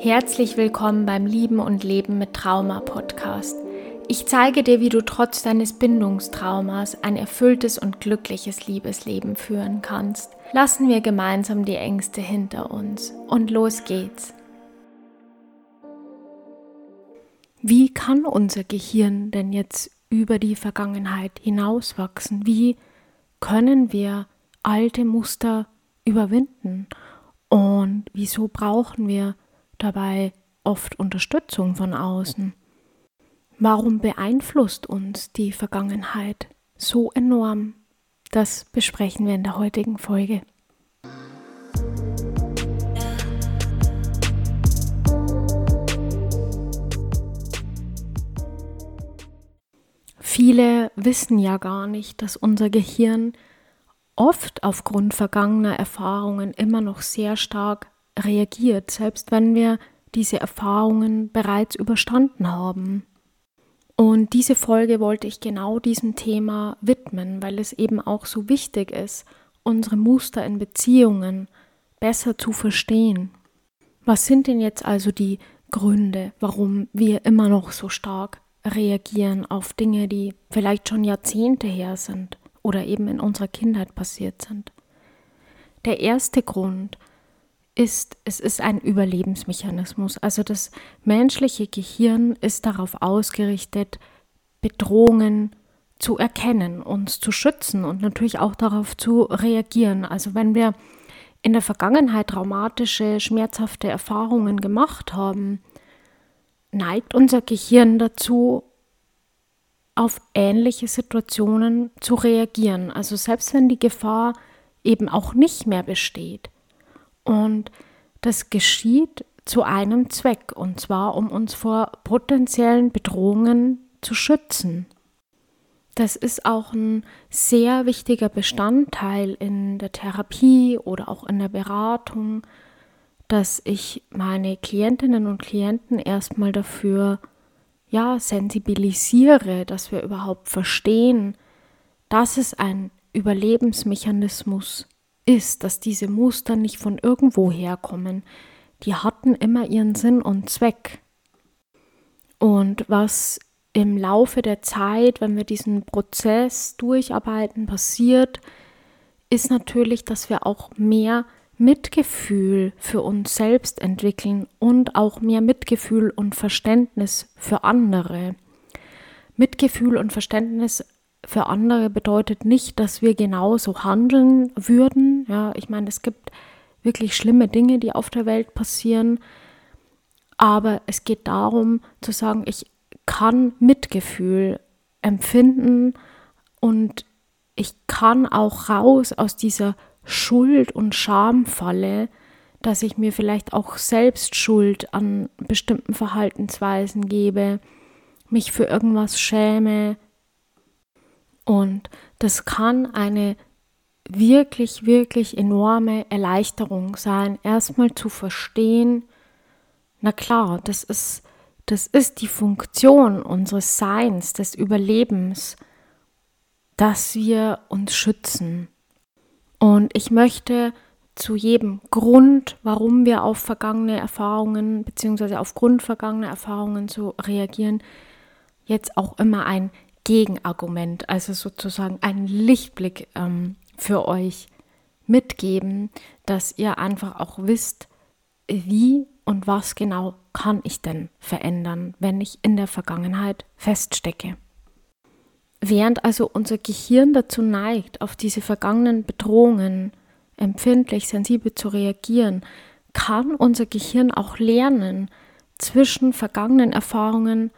Herzlich willkommen beim Lieben und Leben mit Trauma Podcast. Ich zeige dir, wie du trotz deines Bindungstraumas ein erfülltes und glückliches Liebesleben führen kannst. Lassen wir gemeinsam die Ängste hinter uns und los geht's. Wie kann unser Gehirn denn jetzt über die Vergangenheit hinauswachsen? Wie können wir alte Muster überwinden? Und wieso brauchen wir dabei oft Unterstützung von außen. Warum beeinflusst uns die Vergangenheit so enorm? Das besprechen wir in der heutigen Folge. Viele wissen ja gar nicht, dass unser Gehirn oft aufgrund vergangener Erfahrungen immer noch sehr stark reagiert, selbst wenn wir diese Erfahrungen bereits überstanden haben. Und diese Folge wollte ich genau diesem Thema widmen, weil es eben auch so wichtig ist, unsere Muster in Beziehungen besser zu verstehen. Was sind denn jetzt also die Gründe, warum wir immer noch so stark reagieren auf Dinge, die vielleicht schon Jahrzehnte her sind oder eben in unserer Kindheit passiert sind? Der erste Grund ist, es ist ein Überlebensmechanismus. Also das menschliche Gehirn ist darauf ausgerichtet, Bedrohungen zu erkennen, uns zu schützen und natürlich auch darauf zu reagieren. Also wenn wir in der Vergangenheit traumatische, schmerzhafte Erfahrungen gemacht haben, neigt unser Gehirn dazu, auf ähnliche Situationen zu reagieren. Also selbst wenn die Gefahr eben auch nicht mehr besteht, und das geschieht zu einem Zweck, und zwar um uns vor potenziellen Bedrohungen zu schützen. Das ist auch ein sehr wichtiger Bestandteil in der Therapie oder auch in der Beratung, dass ich meine Klientinnen und Klienten erstmal dafür ja sensibilisiere, dass wir überhaupt verstehen, dass es ein Überlebensmechanismus ist, dass diese Muster nicht von irgendwo herkommen. Die hatten immer ihren Sinn und Zweck. Und was im Laufe der Zeit, wenn wir diesen Prozess durcharbeiten, passiert, ist natürlich, dass wir auch mehr Mitgefühl für uns selbst entwickeln und auch mehr Mitgefühl und Verständnis für andere. Mitgefühl und Verständnis für andere bedeutet nicht, dass wir genauso handeln würden. Ja, ich meine, es gibt wirklich schlimme Dinge, die auf der Welt passieren. Aber es geht darum zu sagen, ich kann Mitgefühl empfinden und ich kann auch raus aus dieser Schuld- und Schamfalle, dass ich mir vielleicht auch selbst Schuld an bestimmten Verhaltensweisen gebe, mich für irgendwas schäme, und das kann eine wirklich, wirklich enorme Erleichterung sein, erstmal zu verstehen, na klar, das ist, das ist die Funktion unseres Seins, des Überlebens, dass wir uns schützen. Und ich möchte zu jedem Grund, warum wir auf vergangene Erfahrungen bzw. aufgrund vergangener Erfahrungen so reagieren, jetzt auch immer ein Gegenargument, also sozusagen einen Lichtblick ähm, für euch mitgeben, dass ihr einfach auch wisst, wie und was genau kann ich denn verändern, wenn ich in der Vergangenheit feststecke. Während also unser Gehirn dazu neigt, auf diese vergangenen Bedrohungen empfindlich, sensibel zu reagieren, kann unser Gehirn auch lernen, zwischen vergangenen Erfahrungen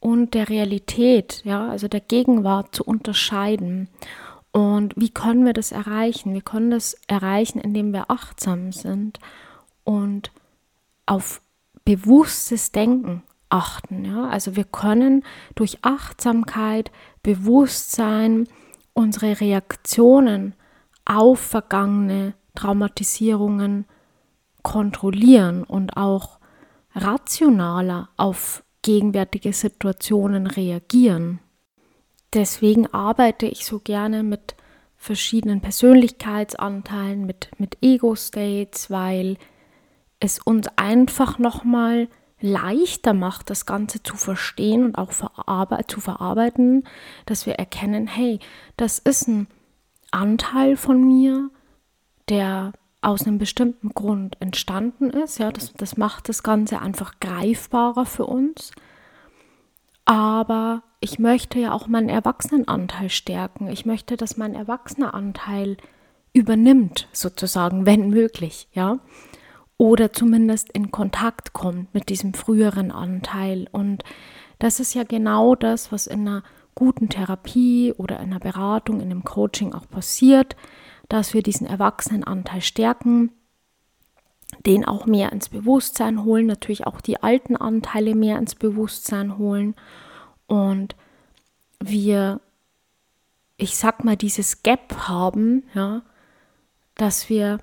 und der Realität, ja, also der Gegenwart zu unterscheiden. Und wie können wir das erreichen? Wir können das erreichen, indem wir achtsam sind und auf bewusstes Denken achten. Ja? Also wir können durch Achtsamkeit, Bewusstsein unsere Reaktionen auf vergangene Traumatisierungen kontrollieren und auch rationaler auf gegenwärtige Situationen reagieren. Deswegen arbeite ich so gerne mit verschiedenen Persönlichkeitsanteilen, mit, mit Ego-States, weil es uns einfach nochmal leichter macht, das Ganze zu verstehen und auch verarbe zu verarbeiten, dass wir erkennen, hey, das ist ein Anteil von mir, der aus einem bestimmten Grund entstanden ist. Ja, das, das macht das Ganze einfach greifbarer für uns. Aber ich möchte ja auch meinen Erwachsenenanteil stärken. Ich möchte, dass mein Erwachseneanteil übernimmt, sozusagen, wenn möglich, ja. Oder zumindest in Kontakt kommt mit diesem früheren Anteil. Und das ist ja genau das, was in einer guten Therapie oder in einer Beratung, in einem Coaching auch passiert, dass wir diesen Erwachsenenanteil stärken, den auch mehr ins Bewusstsein holen, natürlich auch die alten Anteile mehr ins Bewusstsein holen und wir, ich sag mal, dieses Gap haben, ja, dass wir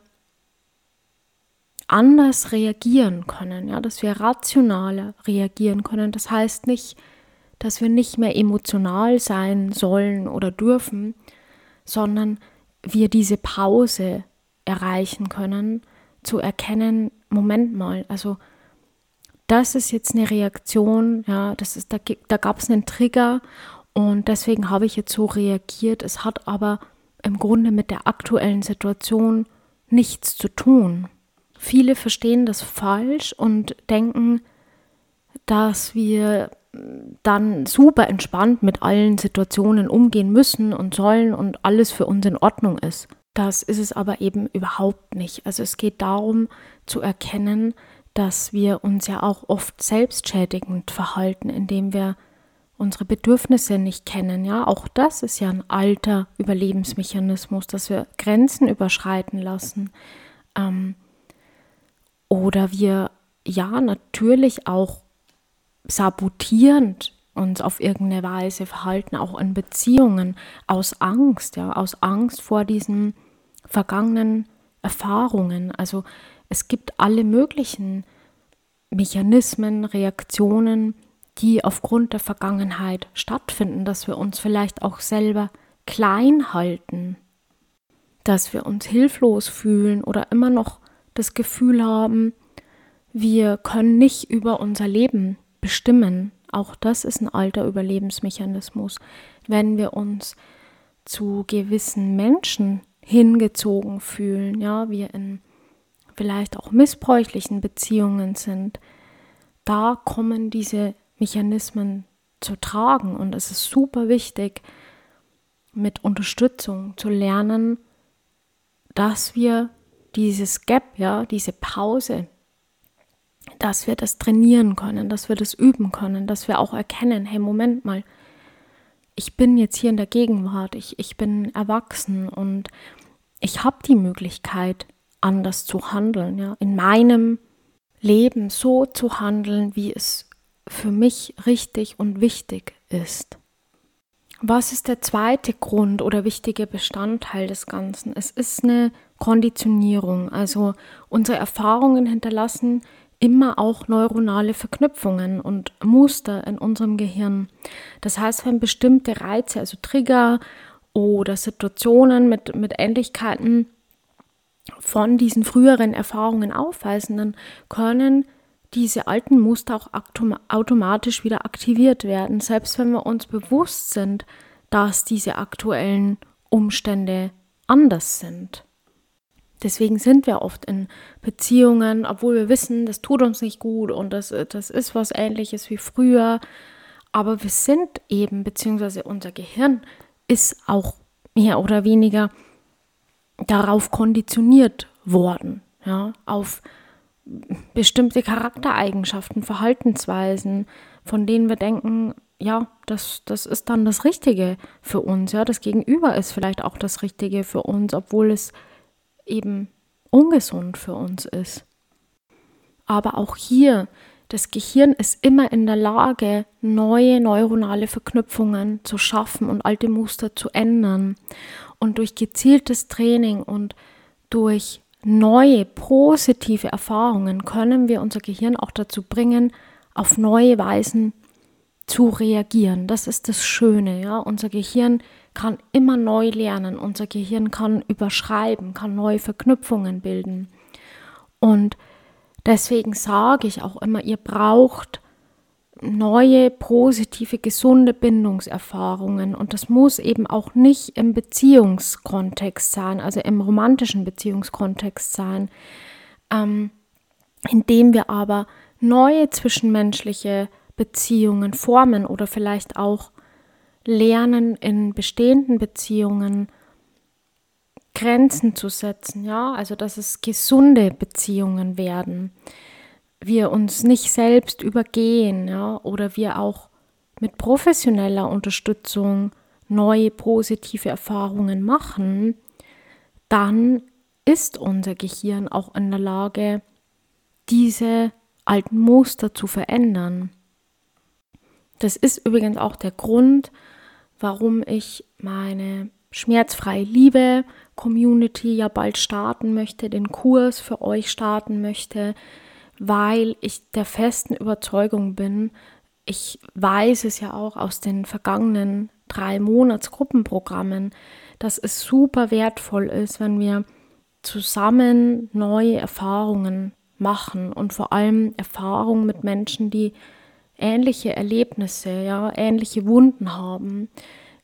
anders reagieren können, ja, dass wir rationaler reagieren können. Das heißt nicht, dass wir nicht mehr emotional sein sollen oder dürfen, sondern wir diese Pause erreichen können, zu erkennen, Moment mal, also das ist jetzt eine Reaktion, ja, das ist, da, da gab es einen Trigger und deswegen habe ich jetzt so reagiert. Es hat aber im Grunde mit der aktuellen Situation nichts zu tun. Viele verstehen das falsch und denken, dass wir dann super entspannt mit allen Situationen umgehen müssen und sollen und alles für uns in Ordnung ist. Das ist es aber eben überhaupt nicht. Also es geht darum zu erkennen, dass wir uns ja auch oft selbstschädigend verhalten, indem wir unsere Bedürfnisse nicht kennen. Ja, auch das ist ja ein alter Überlebensmechanismus, dass wir Grenzen überschreiten lassen. Ähm, oder wir ja natürlich auch sabotierend uns auf irgendeine Weise verhalten, auch in Beziehungen, aus Angst, ja, aus Angst vor diesen vergangenen Erfahrungen. Also es gibt alle möglichen Mechanismen, Reaktionen, die aufgrund der Vergangenheit stattfinden, dass wir uns vielleicht auch selber klein halten, dass wir uns hilflos fühlen oder immer noch das Gefühl haben, wir können nicht über unser Leben bestimmen. Auch das ist ein alter Überlebensmechanismus. Wenn wir uns zu gewissen Menschen hingezogen fühlen, ja, wir in vielleicht auch missbräuchlichen Beziehungen sind, da kommen diese Mechanismen zu tragen. Und es ist super wichtig, mit Unterstützung zu lernen, dass wir dieses Gap, ja, diese Pause, dass wir das trainieren können, dass wir das üben können, dass wir auch erkennen, hey, Moment mal, ich bin jetzt hier in der Gegenwart, ich, ich bin erwachsen und ich habe die Möglichkeit, anders zu handeln, ja, in meinem Leben so zu handeln, wie es für mich richtig und wichtig ist. Was ist der zweite Grund oder wichtige Bestandteil des Ganzen? Es ist eine Konditionierung. Also unsere Erfahrungen hinterlassen immer auch neuronale Verknüpfungen und Muster in unserem Gehirn. Das heißt, wenn bestimmte Reize, also Trigger oder Situationen mit, mit Ähnlichkeiten von diesen früheren Erfahrungen aufweisen, dann können diese alten Muster auch automatisch wieder aktiviert werden, selbst wenn wir uns bewusst sind, dass diese aktuellen Umstände anders sind. Deswegen sind wir oft in Beziehungen, obwohl wir wissen, das tut uns nicht gut und das, das ist was ähnliches wie früher. Aber wir sind eben, beziehungsweise unser Gehirn ist auch mehr oder weniger darauf konditioniert worden, ja, auf bestimmte Charaktereigenschaften, Verhaltensweisen, von denen wir denken, ja, das, das ist dann das Richtige für uns, ja, das Gegenüber ist vielleicht auch das Richtige für uns, obwohl es eben ungesund für uns ist. Aber auch hier, das Gehirn ist immer in der Lage, neue neuronale Verknüpfungen zu schaffen und alte Muster zu ändern. Und durch gezieltes Training und durch neue positive Erfahrungen können wir unser Gehirn auch dazu bringen, auf neue Weisen zu reagieren. Das ist das Schöne, ja. Unser Gehirn kann immer neu lernen. Unser Gehirn kann überschreiben, kann neue Verknüpfungen bilden. Und Deswegen sage ich auch immer, ihr braucht neue, positive, gesunde Bindungserfahrungen. Und das muss eben auch nicht im Beziehungskontext sein, also im romantischen Beziehungskontext sein, ähm, indem wir aber neue zwischenmenschliche Beziehungen formen oder vielleicht auch lernen, in bestehenden Beziehungen Grenzen zu setzen, ja, also dass es gesunde Beziehungen werden. Wir uns nicht selbst übergehen, ja, oder wir auch mit professioneller Unterstützung neue positive Erfahrungen machen, dann ist unser Gehirn auch in der Lage, diese alten Muster zu verändern. Das ist übrigens auch der Grund, warum ich meine schmerzfreie Liebe Community ja bald starten möchte, den Kurs für euch starten möchte, weil ich der festen Überzeugung bin, ich weiß es ja auch aus den vergangenen drei Monats Gruppenprogrammen, dass es super wertvoll ist, wenn wir zusammen neue Erfahrungen machen und vor allem Erfahrungen mit Menschen, die ähnliche Erlebnisse, ja, ähnliche Wunden haben,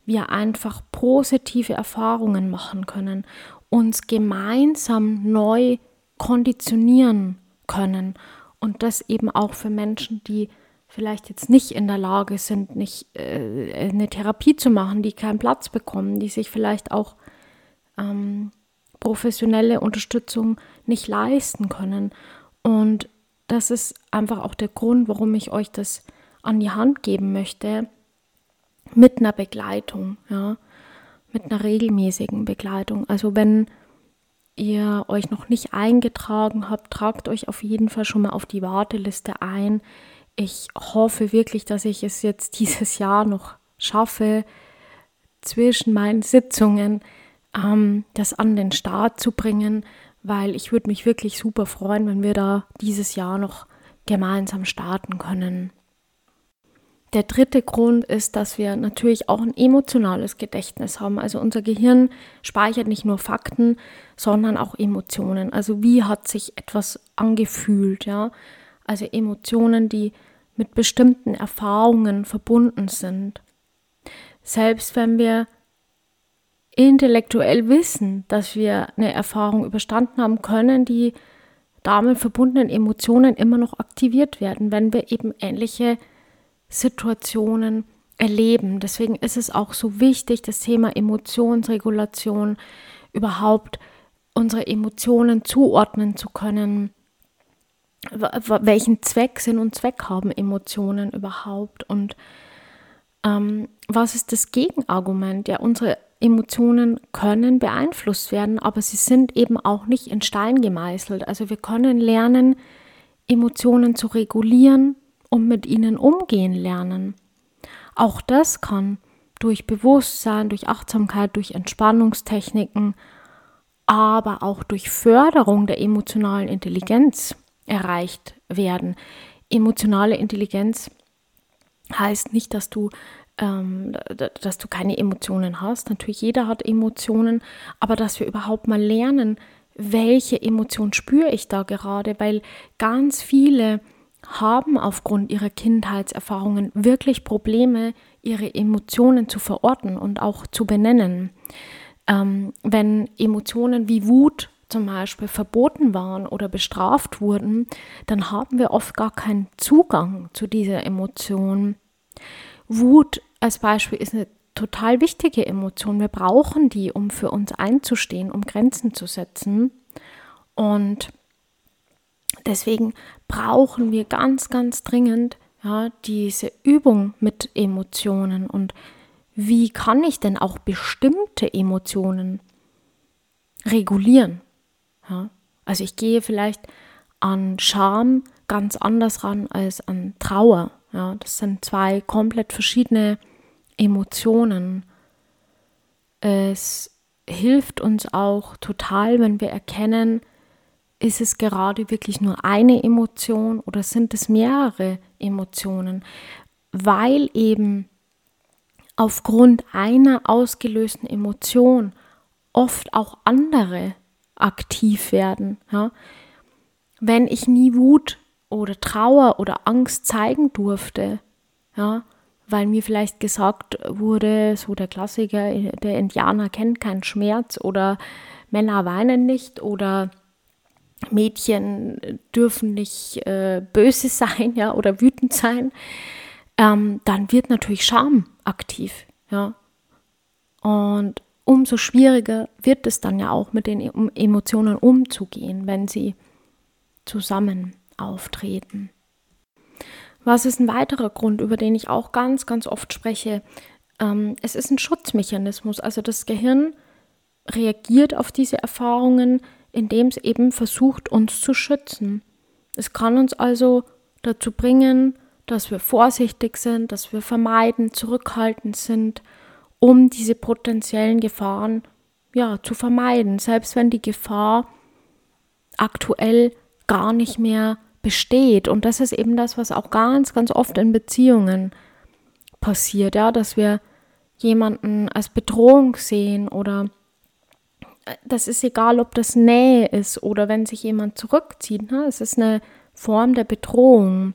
wir einfach positive Erfahrungen machen können, uns gemeinsam neu konditionieren können. Und das eben auch für Menschen, die vielleicht jetzt nicht in der Lage sind, nicht äh, eine Therapie zu machen, die keinen Platz bekommen, die sich vielleicht auch ähm, professionelle Unterstützung nicht leisten können. Und das ist einfach auch der Grund, warum ich euch das an die Hand geben möchte, mit einer Begleitung, ja, mit einer regelmäßigen Begleitung. Also wenn ihr euch noch nicht eingetragen habt, tragt euch auf jeden Fall schon mal auf die Warteliste ein. Ich hoffe wirklich, dass ich es jetzt dieses Jahr noch schaffe, zwischen meinen Sitzungen ähm, das an den Start zu bringen, weil ich würde mich wirklich super freuen, wenn wir da dieses Jahr noch gemeinsam starten können. Der dritte Grund ist, dass wir natürlich auch ein emotionales Gedächtnis haben. Also unser Gehirn speichert nicht nur Fakten, sondern auch Emotionen. Also wie hat sich etwas angefühlt, ja? Also Emotionen, die mit bestimmten Erfahrungen verbunden sind. Selbst wenn wir intellektuell wissen, dass wir eine Erfahrung überstanden haben, können die damit verbundenen Emotionen immer noch aktiviert werden, wenn wir eben ähnliche Situationen erleben. Deswegen ist es auch so wichtig, das Thema Emotionsregulation überhaupt unsere Emotionen zuordnen zu können. Welchen Zweck Sinn und Zweck haben Emotionen überhaupt? Und ähm, was ist das Gegenargument? Ja, unsere Emotionen können beeinflusst werden, aber sie sind eben auch nicht in Stein gemeißelt. Also wir können lernen, Emotionen zu regulieren, und mit ihnen umgehen lernen. Auch das kann durch Bewusstsein, durch Achtsamkeit, durch Entspannungstechniken, aber auch durch Förderung der emotionalen Intelligenz erreicht werden. Emotionale Intelligenz heißt nicht, dass du, ähm, dass du keine Emotionen hast. Natürlich, jeder hat Emotionen, aber dass wir überhaupt mal lernen, welche Emotion spüre ich da gerade, weil ganz viele haben aufgrund ihrer Kindheitserfahrungen wirklich Probleme, ihre Emotionen zu verorten und auch zu benennen. Ähm, wenn Emotionen wie Wut zum Beispiel verboten waren oder bestraft wurden, dann haben wir oft gar keinen Zugang zu dieser Emotion. Wut als Beispiel ist eine total wichtige Emotion. Wir brauchen die, um für uns einzustehen, um Grenzen zu setzen. Und Deswegen brauchen wir ganz, ganz dringend ja, diese Übung mit Emotionen und wie kann ich denn auch bestimmte Emotionen regulieren? Ja? Also ich gehe vielleicht an Scham ganz anders ran als an Trauer. Ja? Das sind zwei komplett verschiedene Emotionen. Es hilft uns auch total, wenn wir erkennen, ist es gerade wirklich nur eine Emotion oder sind es mehrere Emotionen? Weil eben aufgrund einer ausgelösten Emotion oft auch andere aktiv werden. Ja? wenn ich nie Wut oder Trauer oder Angst zeigen durfte, ja, weil mir vielleicht gesagt wurde, so der Klassiker, der Indianer kennt keinen Schmerz oder Männer weinen nicht oder Mädchen dürfen nicht äh, böse sein, ja, oder wütend sein, ähm, dann wird natürlich Scham aktiv, ja. Und umso schwieriger wird es dann ja auch mit den Emotionen umzugehen, wenn sie zusammen auftreten. Was ist ein weiterer Grund, über den ich auch ganz, ganz oft spreche? Ähm, es ist ein Schutzmechanismus. Also das Gehirn reagiert auf diese Erfahrungen, indem es eben versucht, uns zu schützen. Es kann uns also dazu bringen, dass wir vorsichtig sind, dass wir vermeiden, zurückhaltend sind, um diese potenziellen Gefahren ja, zu vermeiden, selbst wenn die Gefahr aktuell gar nicht mehr besteht. Und das ist eben das, was auch ganz, ganz oft in Beziehungen passiert, ja, dass wir jemanden als Bedrohung sehen oder das ist egal, ob das Nähe ist oder wenn sich jemand zurückzieht. Ne? Es ist eine Form der Bedrohung.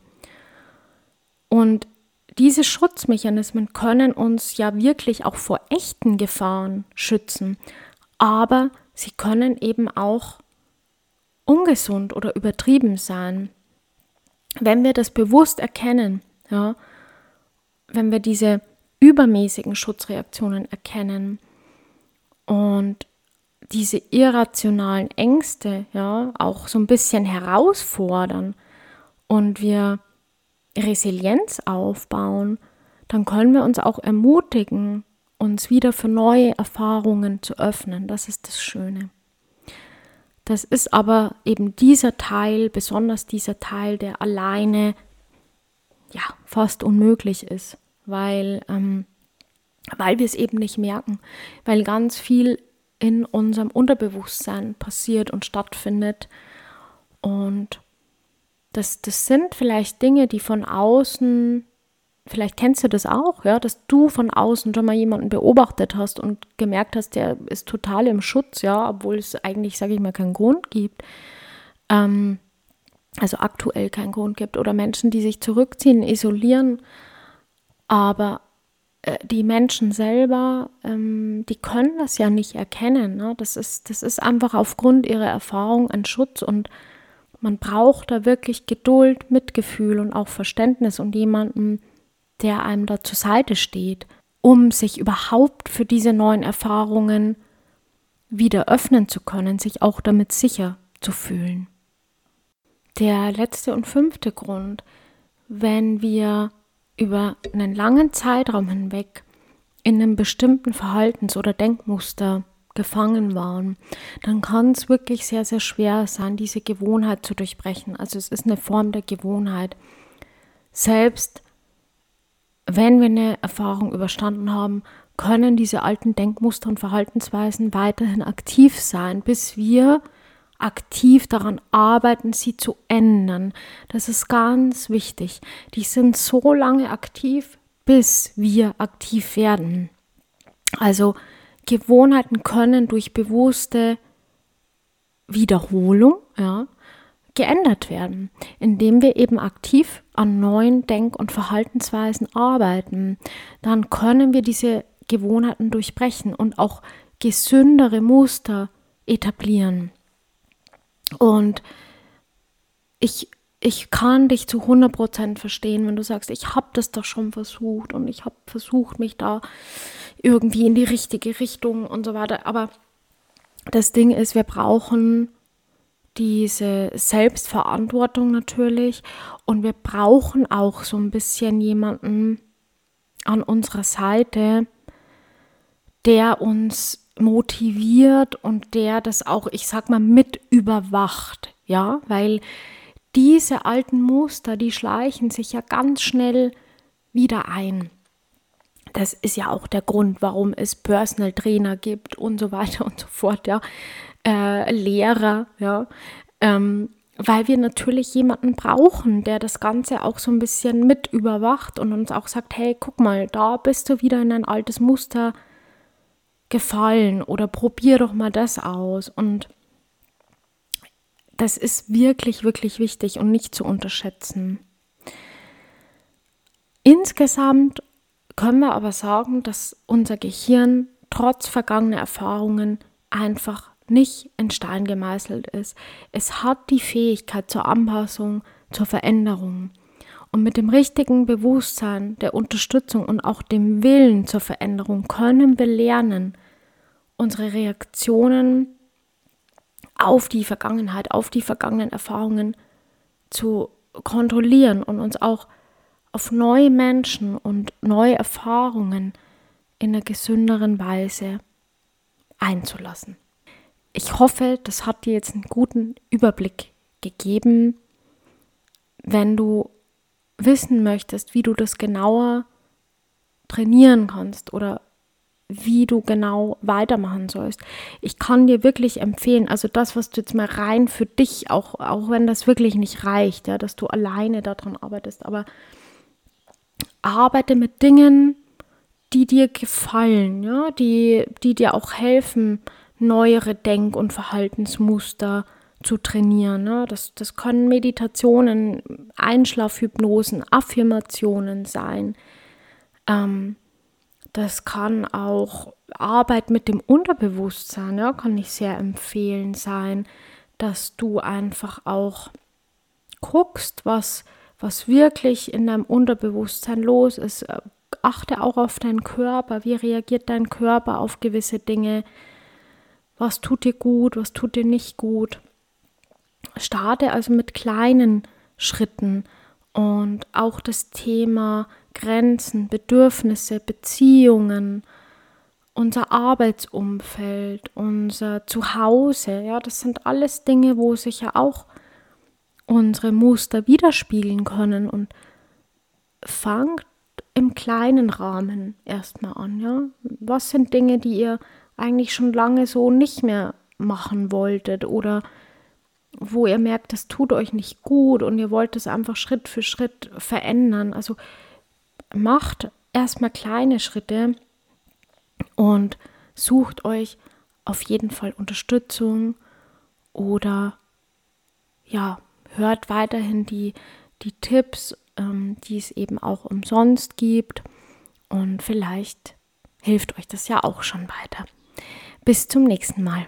Und diese Schutzmechanismen können uns ja wirklich auch vor echten Gefahren schützen, aber sie können eben auch ungesund oder übertrieben sein. Wenn wir das bewusst erkennen, ja, wenn wir diese übermäßigen Schutzreaktionen erkennen und diese irrationalen Ängste ja auch so ein bisschen herausfordern und wir Resilienz aufbauen, dann können wir uns auch ermutigen, uns wieder für neue Erfahrungen zu öffnen. Das ist das Schöne. Das ist aber eben dieser Teil, besonders dieser Teil, der alleine ja fast unmöglich ist, weil, ähm, weil wir es eben nicht merken, weil ganz viel in unserem Unterbewusstsein passiert und stattfindet. Und das, das sind vielleicht Dinge, die von außen vielleicht kennst du das auch, ja, dass du von außen schon mal jemanden beobachtet hast und gemerkt hast, der ist total im Schutz, ja, obwohl es eigentlich, sage ich mal, keinen Grund gibt. Ähm, also aktuell keinen Grund gibt. Oder Menschen, die sich zurückziehen, isolieren. Aber die Menschen selber, ähm, die können das ja nicht erkennen. Ne? Das, ist, das ist einfach aufgrund ihrer Erfahrung ein Schutz und man braucht da wirklich Geduld, Mitgefühl und auch Verständnis und jemanden, der einem da zur Seite steht, um sich überhaupt für diese neuen Erfahrungen wieder öffnen zu können, sich auch damit sicher zu fühlen. Der letzte und fünfte Grund, wenn wir über einen langen Zeitraum hinweg in einem bestimmten Verhaltens- oder Denkmuster gefangen waren, dann kann es wirklich sehr, sehr schwer sein, diese Gewohnheit zu durchbrechen. Also es ist eine Form der Gewohnheit. Selbst wenn wir eine Erfahrung überstanden haben, können diese alten Denkmuster und Verhaltensweisen weiterhin aktiv sein, bis wir aktiv daran arbeiten, sie zu ändern. Das ist ganz wichtig. Die sind so lange aktiv, bis wir aktiv werden. Also Gewohnheiten können durch bewusste Wiederholung, ja, geändert werden, indem wir eben aktiv an neuen Denk- und Verhaltensweisen arbeiten. Dann können wir diese Gewohnheiten durchbrechen und auch gesündere Muster etablieren. Und ich, ich kann dich zu 100% verstehen, wenn du sagst, ich habe das doch schon versucht und ich habe versucht, mich da irgendwie in die richtige Richtung und so weiter. Aber das Ding ist, wir brauchen diese Selbstverantwortung natürlich und wir brauchen auch so ein bisschen jemanden an unserer Seite, der uns motiviert und der das auch, ich sag mal, mit überwacht, ja, weil diese alten Muster, die schleichen sich ja ganz schnell wieder ein. Das ist ja auch der Grund, warum es Personal Trainer gibt und so weiter und so fort, ja? Äh, Lehrer, ja, ähm, weil wir natürlich jemanden brauchen, der das Ganze auch so ein bisschen mit überwacht und uns auch sagt, hey, guck mal, da bist du wieder in ein altes Muster gefallen oder probier doch mal das aus. Und das ist wirklich, wirklich wichtig und nicht zu unterschätzen. Insgesamt können wir aber sagen, dass unser Gehirn trotz vergangener Erfahrungen einfach nicht in Stein gemeißelt ist. Es hat die Fähigkeit zur Anpassung, zur Veränderung. Und mit dem richtigen Bewusstsein, der Unterstützung und auch dem Willen zur Veränderung können wir lernen, unsere Reaktionen auf die Vergangenheit, auf die vergangenen Erfahrungen zu kontrollieren und uns auch auf neue Menschen und neue Erfahrungen in einer gesünderen Weise einzulassen. Ich hoffe, das hat dir jetzt einen guten Überblick gegeben. Wenn du wissen möchtest, wie du das genauer trainieren kannst oder wie du genau weitermachen sollst. Ich kann dir wirklich empfehlen, also das, was du jetzt mal rein für dich, auch, auch wenn das wirklich nicht reicht, ja, dass du alleine daran arbeitest, aber arbeite mit Dingen, die dir gefallen, ja, die, die dir auch helfen, neuere Denk- und Verhaltensmuster zu trainieren. Ne? Das, das können Meditationen, Einschlafhypnosen, Affirmationen sein. Ähm, das kann auch Arbeit mit dem Unterbewusstsein, ja, kann ich sehr empfehlen sein, dass du einfach auch guckst, was, was wirklich in deinem Unterbewusstsein los ist. Achte auch auf deinen Körper, wie reagiert dein Körper auf gewisse Dinge, was tut dir gut, was tut dir nicht gut. Starte also mit kleinen Schritten und auch das Thema Grenzen, Bedürfnisse, Beziehungen, unser Arbeitsumfeld, unser Zuhause, ja, das sind alles Dinge, wo sich ja auch unsere Muster widerspiegeln können und fangt im kleinen Rahmen erstmal an, ja. Was sind Dinge, die ihr eigentlich schon lange so nicht mehr machen wolltet oder wo ihr merkt, das tut euch nicht gut und ihr wollt es einfach Schritt für Schritt verändern. Also macht erstmal kleine Schritte und sucht euch auf jeden Fall Unterstützung oder ja, hört weiterhin die, die Tipps, ähm, die es eben auch umsonst gibt und vielleicht hilft euch das ja auch schon weiter. Bis zum nächsten Mal.